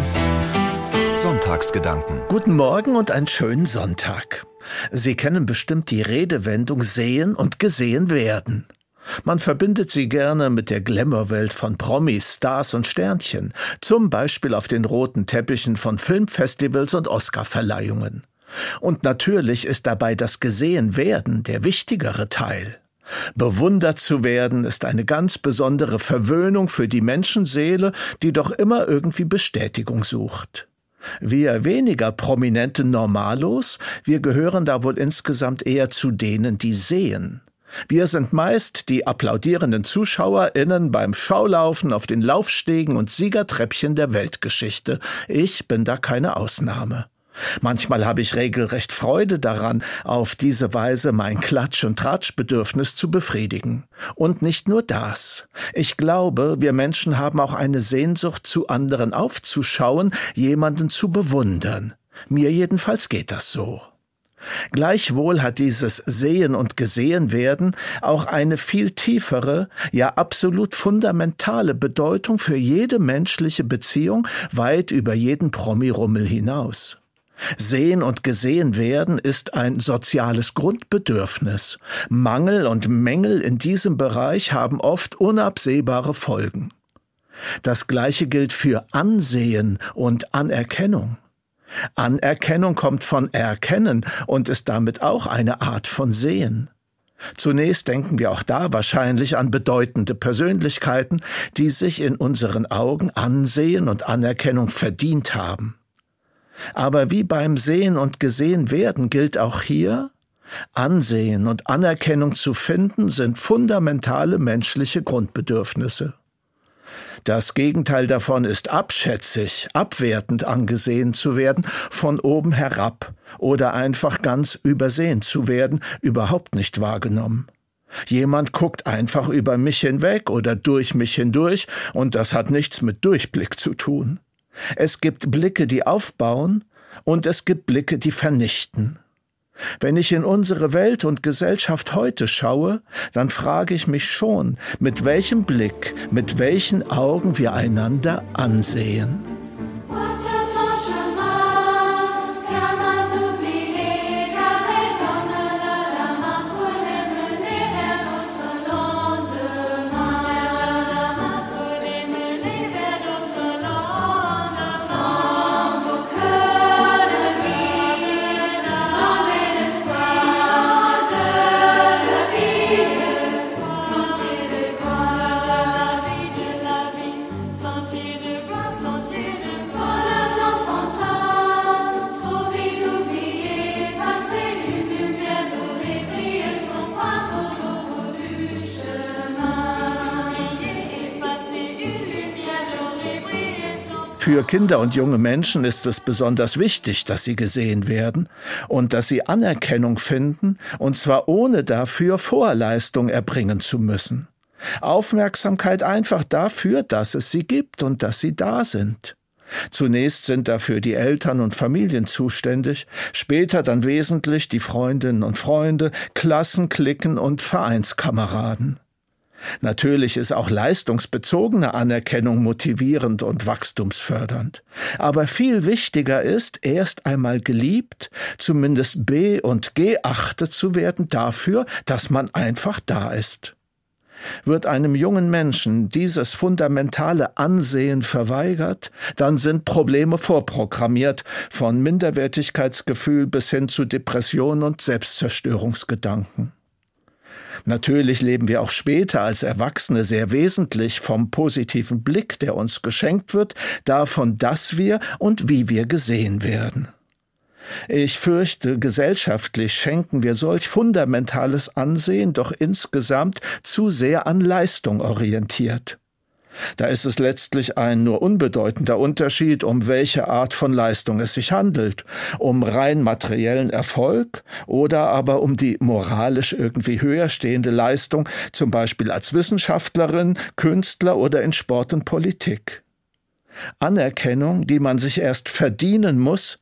1 Sonntagsgedanken. Guten Morgen und einen schönen Sonntag. Sie kennen bestimmt die Redewendung sehen und gesehen werden. Man verbindet sie gerne mit der Glamour-Welt von Promis, Stars und Sternchen, zum Beispiel auf den roten Teppichen von Filmfestivals und Oscarverleihungen. Und natürlich ist dabei das Gesehenwerden der wichtigere Teil. Bewundert zu werden ist eine ganz besondere Verwöhnung für die Menschenseele, die doch immer irgendwie Bestätigung sucht. Wir weniger prominente Normalos, wir gehören da wohl insgesamt eher zu denen, die sehen. Wir sind meist die applaudierenden ZuschauerInnen beim Schaulaufen auf den Laufstegen und Siegertreppchen der Weltgeschichte. Ich bin da keine Ausnahme. Manchmal habe ich regelrecht Freude daran, auf diese Weise mein Klatsch- und Tratschbedürfnis zu befriedigen. Und nicht nur das. Ich glaube, wir Menschen haben auch eine Sehnsucht, zu anderen aufzuschauen, jemanden zu bewundern. Mir jedenfalls geht das so. Gleichwohl hat dieses Sehen und Gesehen werden auch eine viel tiefere, ja absolut fundamentale Bedeutung für jede menschliche Beziehung weit über jeden Promirummel hinaus. Sehen und gesehen werden ist ein soziales Grundbedürfnis. Mangel und Mängel in diesem Bereich haben oft unabsehbare Folgen. Das gleiche gilt für Ansehen und Anerkennung. Anerkennung kommt von Erkennen und ist damit auch eine Art von Sehen. Zunächst denken wir auch da wahrscheinlich an bedeutende Persönlichkeiten, die sich in unseren Augen Ansehen und Anerkennung verdient haben. Aber wie beim Sehen und Gesehen werden gilt auch hier, Ansehen und Anerkennung zu finden sind fundamentale menschliche Grundbedürfnisse. Das Gegenteil davon ist abschätzig, abwertend angesehen zu werden, von oben herab oder einfach ganz übersehen zu werden, überhaupt nicht wahrgenommen. Jemand guckt einfach über mich hinweg oder durch mich hindurch, und das hat nichts mit Durchblick zu tun. Es gibt Blicke, die aufbauen, und es gibt Blicke, die vernichten. Wenn ich in unsere Welt und Gesellschaft heute schaue, dann frage ich mich schon, mit welchem Blick, mit welchen Augen wir einander ansehen. Für Kinder und junge Menschen ist es besonders wichtig, dass sie gesehen werden und dass sie Anerkennung finden, und zwar ohne dafür Vorleistung erbringen zu müssen. Aufmerksamkeit einfach dafür, dass es sie gibt und dass sie da sind. Zunächst sind dafür die Eltern und Familien zuständig, später dann wesentlich die Freundinnen und Freunde, Klassen, Klicken und Vereinskameraden. Natürlich ist auch leistungsbezogene Anerkennung motivierend und wachstumsfördernd. Aber viel wichtiger ist, erst einmal geliebt, zumindest be- und geachtet zu werden dafür, dass man einfach da ist. Wird einem jungen Menschen dieses fundamentale Ansehen verweigert, dann sind Probleme vorprogrammiert, von Minderwertigkeitsgefühl bis hin zu Depression und Selbstzerstörungsgedanken. Natürlich leben wir auch später als Erwachsene sehr wesentlich vom positiven Blick, der uns geschenkt wird, davon, dass wir und wie wir gesehen werden. Ich fürchte, gesellschaftlich schenken wir solch fundamentales Ansehen doch insgesamt zu sehr an Leistung orientiert. Da ist es letztlich ein nur unbedeutender Unterschied, um welche Art von Leistung es sich handelt, um rein materiellen Erfolg oder aber um die moralisch irgendwie höher stehende Leistung, zum Beispiel als Wissenschaftlerin, Künstler oder in Sport und Politik. Anerkennung, die man sich erst verdienen muss,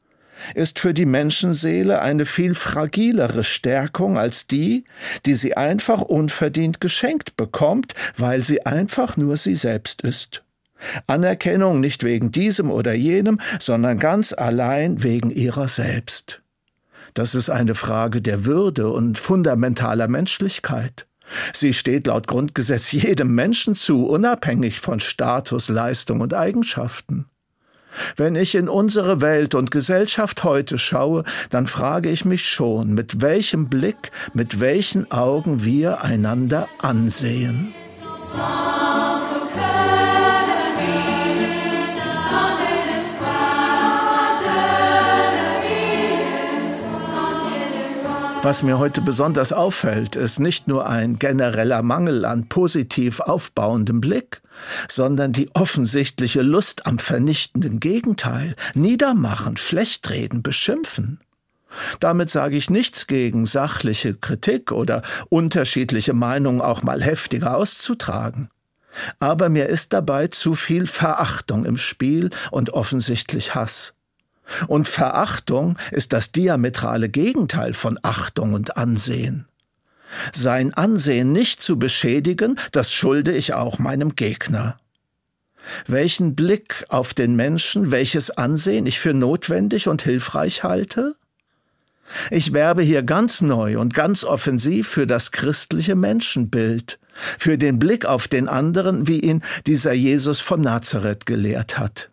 ist für die Menschenseele eine viel fragilere Stärkung als die, die sie einfach unverdient geschenkt bekommt, weil sie einfach nur sie selbst ist. Anerkennung nicht wegen diesem oder jenem, sondern ganz allein wegen ihrer selbst. Das ist eine Frage der Würde und fundamentaler Menschlichkeit. Sie steht laut Grundgesetz jedem Menschen zu, unabhängig von Status, Leistung und Eigenschaften. Wenn ich in unsere Welt und Gesellschaft heute schaue, dann frage ich mich schon, mit welchem Blick, mit welchen Augen wir einander ansehen. Was mir heute besonders auffällt, ist nicht nur ein genereller Mangel an positiv aufbauendem Blick, sondern die offensichtliche Lust am vernichtenden Gegenteil, niedermachen, schlechtreden, beschimpfen. Damit sage ich nichts gegen sachliche Kritik oder unterschiedliche Meinungen auch mal heftiger auszutragen. Aber mir ist dabei zu viel Verachtung im Spiel und offensichtlich Hass. Und Verachtung ist das diametrale Gegenteil von Achtung und Ansehen. Sein Ansehen nicht zu beschädigen, das schulde ich auch meinem Gegner. Welchen Blick auf den Menschen, welches Ansehen ich für notwendig und hilfreich halte? Ich werbe hier ganz neu und ganz offensiv für das christliche Menschenbild, für den Blick auf den anderen, wie ihn dieser Jesus von Nazareth gelehrt hat.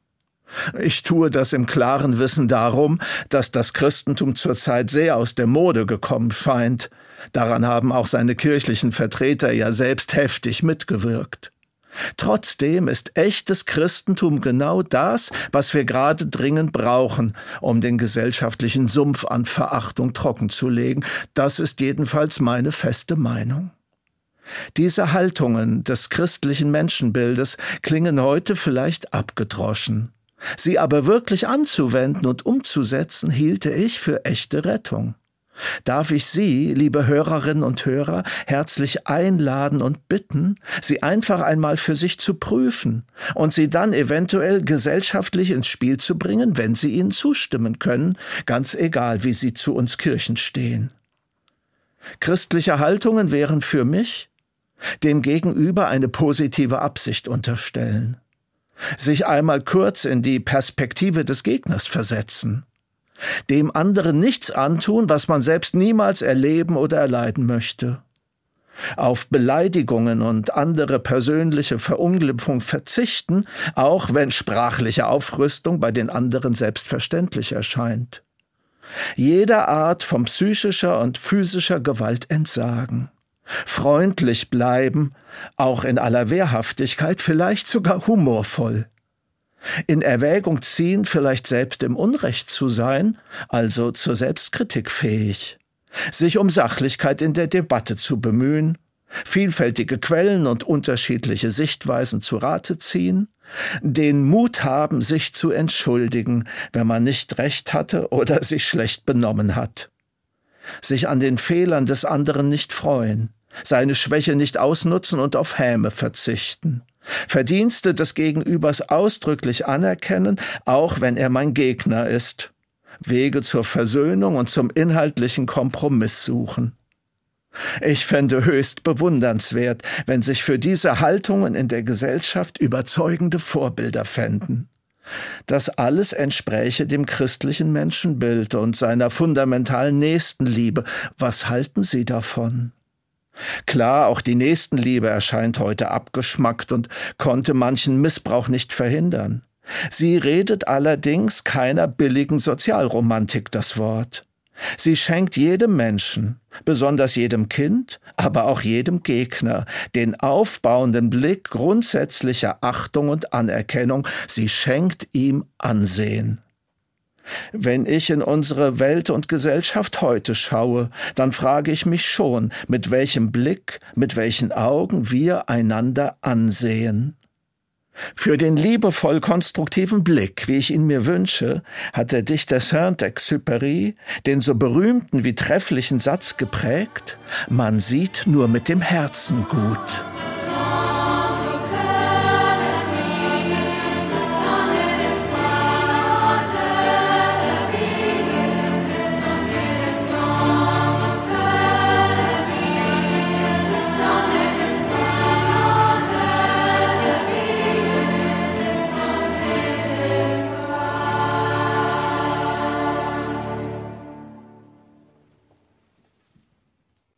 Ich tue das im klaren Wissen darum, dass das Christentum zurzeit sehr aus der Mode gekommen scheint. Daran haben auch seine kirchlichen Vertreter ja selbst heftig mitgewirkt. Trotzdem ist echtes Christentum genau das, was wir gerade dringend brauchen, um den gesellschaftlichen Sumpf an Verachtung trockenzulegen. Das ist jedenfalls meine feste Meinung. Diese Haltungen des christlichen Menschenbildes klingen heute vielleicht abgedroschen. Sie aber wirklich anzuwenden und umzusetzen, hielte ich für echte Rettung. Darf ich Sie, liebe Hörerinnen und Hörer, herzlich einladen und bitten, sie einfach einmal für sich zu prüfen und sie dann eventuell gesellschaftlich ins Spiel zu bringen, wenn Sie ihnen zustimmen können, ganz egal, wie Sie zu uns Kirchen stehen. Christliche Haltungen wären für mich, dem Gegenüber eine positive Absicht unterstellen sich einmal kurz in die Perspektive des Gegners versetzen, dem anderen nichts antun, was man selbst niemals erleben oder erleiden möchte, auf Beleidigungen und andere persönliche Verunglimpfung verzichten, auch wenn sprachliche Aufrüstung bei den anderen selbstverständlich erscheint. Jeder Art von psychischer und physischer Gewalt entsagen freundlich bleiben, auch in aller Wehrhaftigkeit, vielleicht sogar humorvoll. In Erwägung ziehen, vielleicht selbst im Unrecht zu sein, also zur Selbstkritik fähig. Sich um Sachlichkeit in der Debatte zu bemühen, vielfältige Quellen und unterschiedliche Sichtweisen zu Rate ziehen, den Mut haben, sich zu entschuldigen, wenn man nicht recht hatte oder sich schlecht benommen hat sich an den Fehlern des anderen nicht freuen, seine Schwäche nicht ausnutzen und auf Häme verzichten, Verdienste des Gegenübers ausdrücklich anerkennen, auch wenn er mein Gegner ist, Wege zur Versöhnung und zum inhaltlichen Kompromiss suchen. Ich fände höchst bewundernswert, wenn sich für diese Haltungen in der Gesellschaft überzeugende Vorbilder fänden. Das alles entspräche dem christlichen Menschenbild und seiner fundamentalen Nächstenliebe. Was halten Sie davon? Klar, auch die Nächstenliebe erscheint heute abgeschmackt und konnte manchen Missbrauch nicht verhindern. Sie redet allerdings keiner billigen Sozialromantik das Wort. Sie schenkt jedem Menschen, besonders jedem Kind, aber auch jedem Gegner, den aufbauenden Blick grundsätzlicher Achtung und Anerkennung, sie schenkt ihm Ansehen. Wenn ich in unsere Welt und Gesellschaft heute schaue, dann frage ich mich schon, mit welchem Blick, mit welchen Augen wir einander ansehen. Für den liebevoll konstruktiven Blick, wie ich ihn mir wünsche, hat der Dichter Saint-Exupéry den so berühmten wie trefflichen Satz geprägt, man sieht nur mit dem Herzen gut.